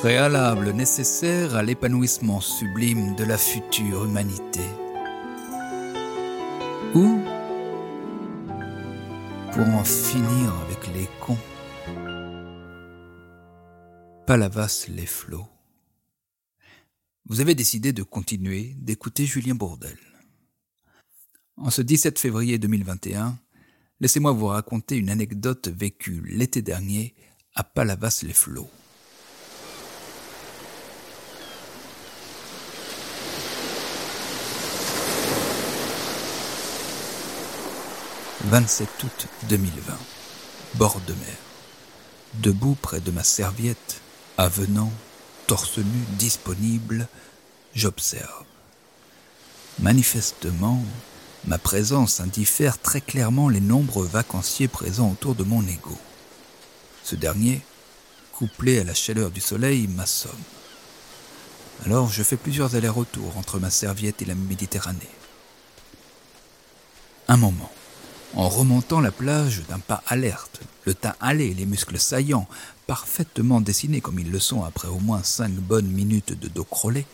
préalable nécessaire à l'épanouissement sublime de la future humanité. Ou pour en finir avec les cons? Palavas les flots. Vous avez décidé de continuer d'écouter Julien Bourdel. En ce 17 février 2021, laissez-moi vous raconter une anecdote vécue l'été dernier à Palavas les flots. 27 août 2020. Bord de mer. Debout près de ma serviette, avenant, torse nu, disponible, j'observe. Manifestement, ma présence indiffère très clairement les nombreux vacanciers présents autour de mon égo. Ce dernier, couplé à la chaleur du soleil, m'assomme. Alors je fais plusieurs allers-retours entre ma serviette et la Méditerranée. Un moment. En remontant la plage d'un pas alerte, le teint hâlé, les muscles saillants, parfaitement dessinés comme ils le sont après au moins cinq bonnes minutes de dos crôlé,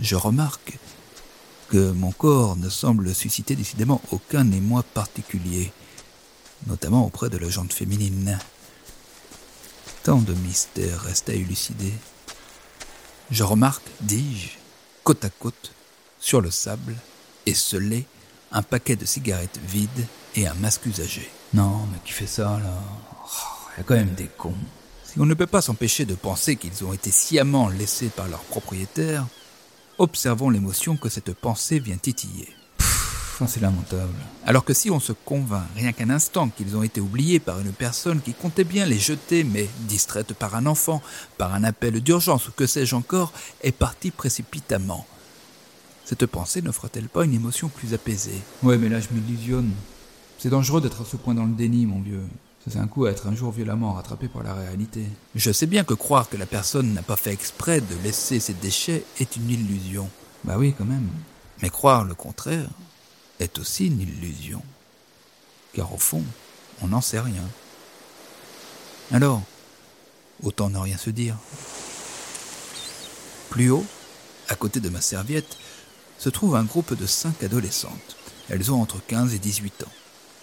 je remarque que mon corps ne semble susciter décidément aucun émoi particulier, notamment auprès de la jante féminine. Tant de mystères restent à élucider. Je remarque, dis-je, côte à côte, sur le sable, lait, un paquet de cigarettes vides et un masque usagé. Non, mais qui fait ça là? Il y a quand même des cons. Si on ne peut pas s'empêcher de penser qu'ils ont été sciemment laissés par leur propriétaire, observons l'émotion que cette pensée vient titiller. C'est lamentable. Alors que si on se convainc rien qu'un instant qu'ils ont été oubliés par une personne qui comptait bien les jeter, mais distraite par un enfant, par un appel d'urgence ou que sais-je encore, est partie précipitamment, cette pensée n'offre-t-elle pas une émotion plus apaisée Ouais, mais là je m'illusionne. C'est dangereux d'être à ce point dans le déni, mon vieux. Ça c'est un coup à être un jour violemment rattrapé par la réalité. Je sais bien que croire que la personne n'a pas fait exprès de laisser ses déchets est une illusion. Bah oui, quand même. Mais croire le contraire est aussi une illusion. Car au fond, on n'en sait rien. Alors, autant ne rien se dire. Plus haut, à côté de ma serviette, se trouve un groupe de cinq adolescentes. Elles ont entre 15 et 18 ans.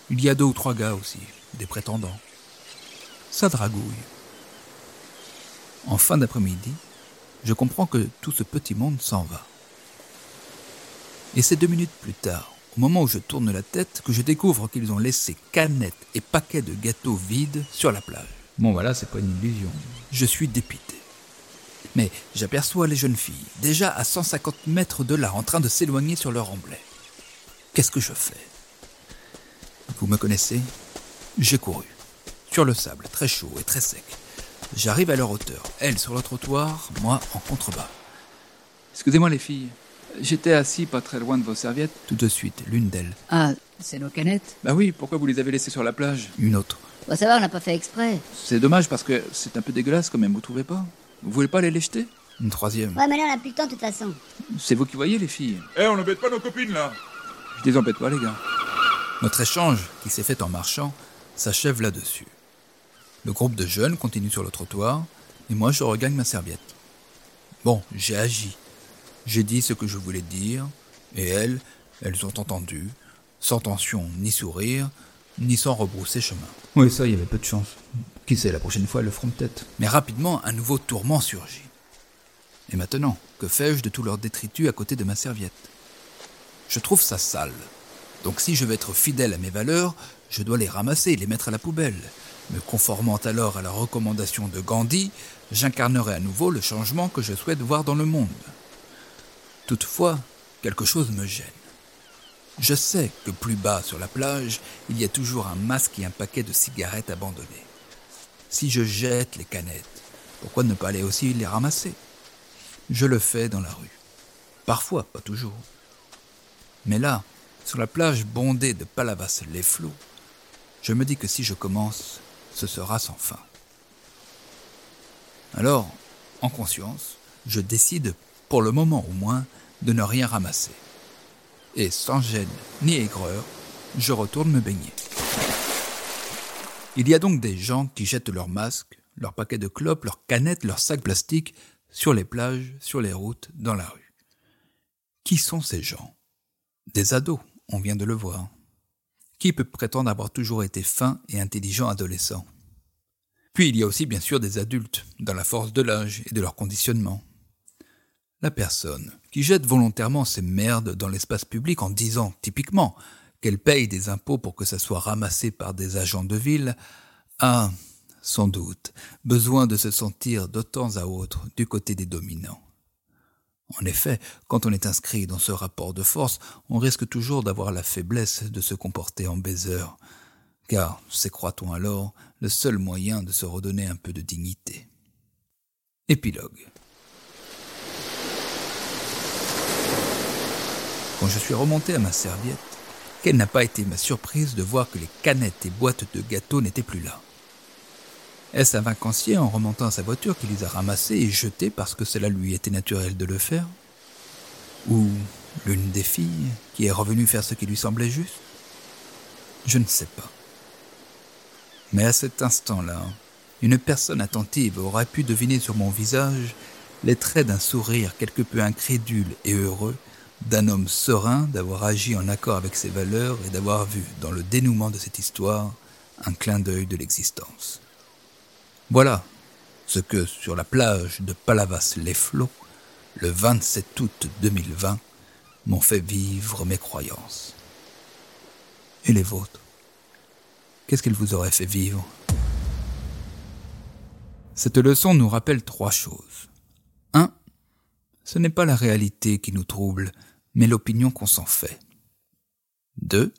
Il y a deux ou trois gars aussi, des prétendants. Ça dragouille. En fin d'après-midi, je comprends que tout ce petit monde s'en va. Et c'est deux minutes plus tard, au moment où je tourne la tête, que je découvre qu'ils ont laissé canettes et paquets de gâteaux vides sur la plage. Bon, voilà, c'est pas une illusion. Je suis dépité. Mais j'aperçois les jeunes filles, déjà à 150 mètres de là, en train de s'éloigner sur leur emblée. Qu'est-ce que je fais? Vous me connaissez? J'ai couru. Sur le sable, très chaud et très sec. J'arrive à leur hauteur, elles sur le trottoir, moi en contrebas. Excusez-moi les filles, j'étais assis pas très loin de vos serviettes. Tout de suite, l'une d'elles. Ah, c'est nos canettes Bah oui, pourquoi vous les avez laissées sur la plage? Une autre. Bah ça va, on n'a pas fait exprès. C'est dommage parce que c'est un peu dégueulasse quand même, vous trouvez pas? Vous voulez pas aller les jeter? Une troisième. Ouais, mais là, on n'a plus le temps de toute façon. C'est vous qui voyez les filles Eh, on n'embête pas nos copines là Je les embête pas les gars. Notre échange, qui s'est fait en marchant, s'achève là-dessus. Le groupe de jeunes continue sur le trottoir, et moi je regagne ma serviette. Bon, j'ai agi. J'ai dit ce que je voulais dire, et elles, elles ont entendu, sans tension ni sourire, ni sans rebrousser chemin. Oui, ça, il y avait peu de chance. Qui sait, la prochaine fois, elles le feront peut-être. Mais rapidement, un nouveau tourment surgit. Et maintenant, que fais-je de tout leur détritus à côté de ma serviette? Je trouve ça sale. Donc si je veux être fidèle à mes valeurs, je dois les ramasser et les mettre à la poubelle. Me conformant alors à la recommandation de Gandhi, j'incarnerai à nouveau le changement que je souhaite voir dans le monde. Toutefois, quelque chose me gêne. Je sais que plus bas sur la plage, il y a toujours un masque et un paquet de cigarettes abandonnés. Si je jette les canettes, pourquoi ne pas aller aussi les ramasser? Je le fais dans la rue. Parfois, pas toujours. Mais là, sur la plage bondée de Palavas-les Flots, je me dis que si je commence, ce sera sans fin. Alors, en conscience, je décide, pour le moment au moins, de ne rien ramasser. Et sans gêne ni aigreur, je retourne me baigner. Il y a donc des gens qui jettent leurs masques, leurs paquets de clopes, leurs canettes, leurs sacs plastiques, sur les plages, sur les routes, dans la rue. Qui sont ces gens? Des ados, on vient de le voir. Qui peut prétendre avoir toujours été fin et intelligent adolescent? Puis il y a aussi bien sûr des adultes, dans la force de l'âge et de leur conditionnement. La personne qui jette volontairement ses merdes dans l'espace public en disant, typiquement, qu'elle paye des impôts pour que ça soit ramassé par des agents de ville, a, sans doute, besoin de se sentir de temps à autre du côté des dominants. En effet, quand on est inscrit dans ce rapport de force, on risque toujours d'avoir la faiblesse de se comporter en baiser, car c'est, croit-on alors, le seul moyen de se redonner un peu de dignité. Épilogue. Quand je suis remonté à ma serviette, quelle n'a pas été ma surprise de voir que les canettes et boîtes de gâteaux n'étaient plus là. Est-ce un vacancier en remontant à sa voiture qui les a ramassés et jetés parce que cela lui était naturel de le faire? Ou l'une des filles qui est revenue faire ce qui lui semblait juste? Je ne sais pas. Mais à cet instant-là, une personne attentive aurait pu deviner sur mon visage les traits d'un sourire quelque peu incrédule et heureux d'un homme serein d'avoir agi en accord avec ses valeurs et d'avoir vu dans le dénouement de cette histoire un clin d'œil de l'existence. Voilà ce que, sur la plage de Palavas-les-Flots, le 27 août 2020, m'ont fait vivre mes croyances. Et les vôtres? Qu'est-ce qu'elles vous auraient fait vivre? Cette leçon nous rappelle trois choses. 1. Ce n'est pas la réalité qui nous trouble, mais l'opinion qu'on s'en fait. 2.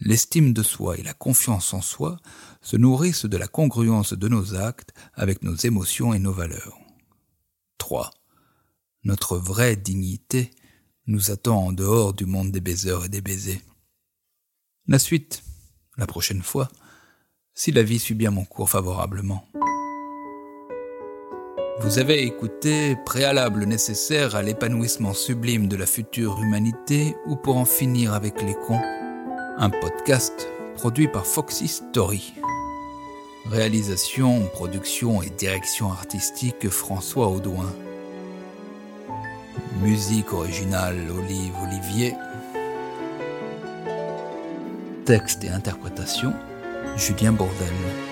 L'estime de soi et la confiance en soi se nourrissent de la congruence de nos actes avec nos émotions et nos valeurs. 3. Notre vraie dignité nous attend en dehors du monde des baiseurs et des baisers. La suite, la prochaine fois, si la vie suit bien mon cours favorablement. Vous avez écouté Préalable nécessaire à l'épanouissement sublime de la future humanité ou pour en finir avec les cons, un podcast produit par Foxy Story. Réalisation, production et direction artistique François Audouin. Musique originale Olive Olivier. Texte et interprétation Julien Bourdel.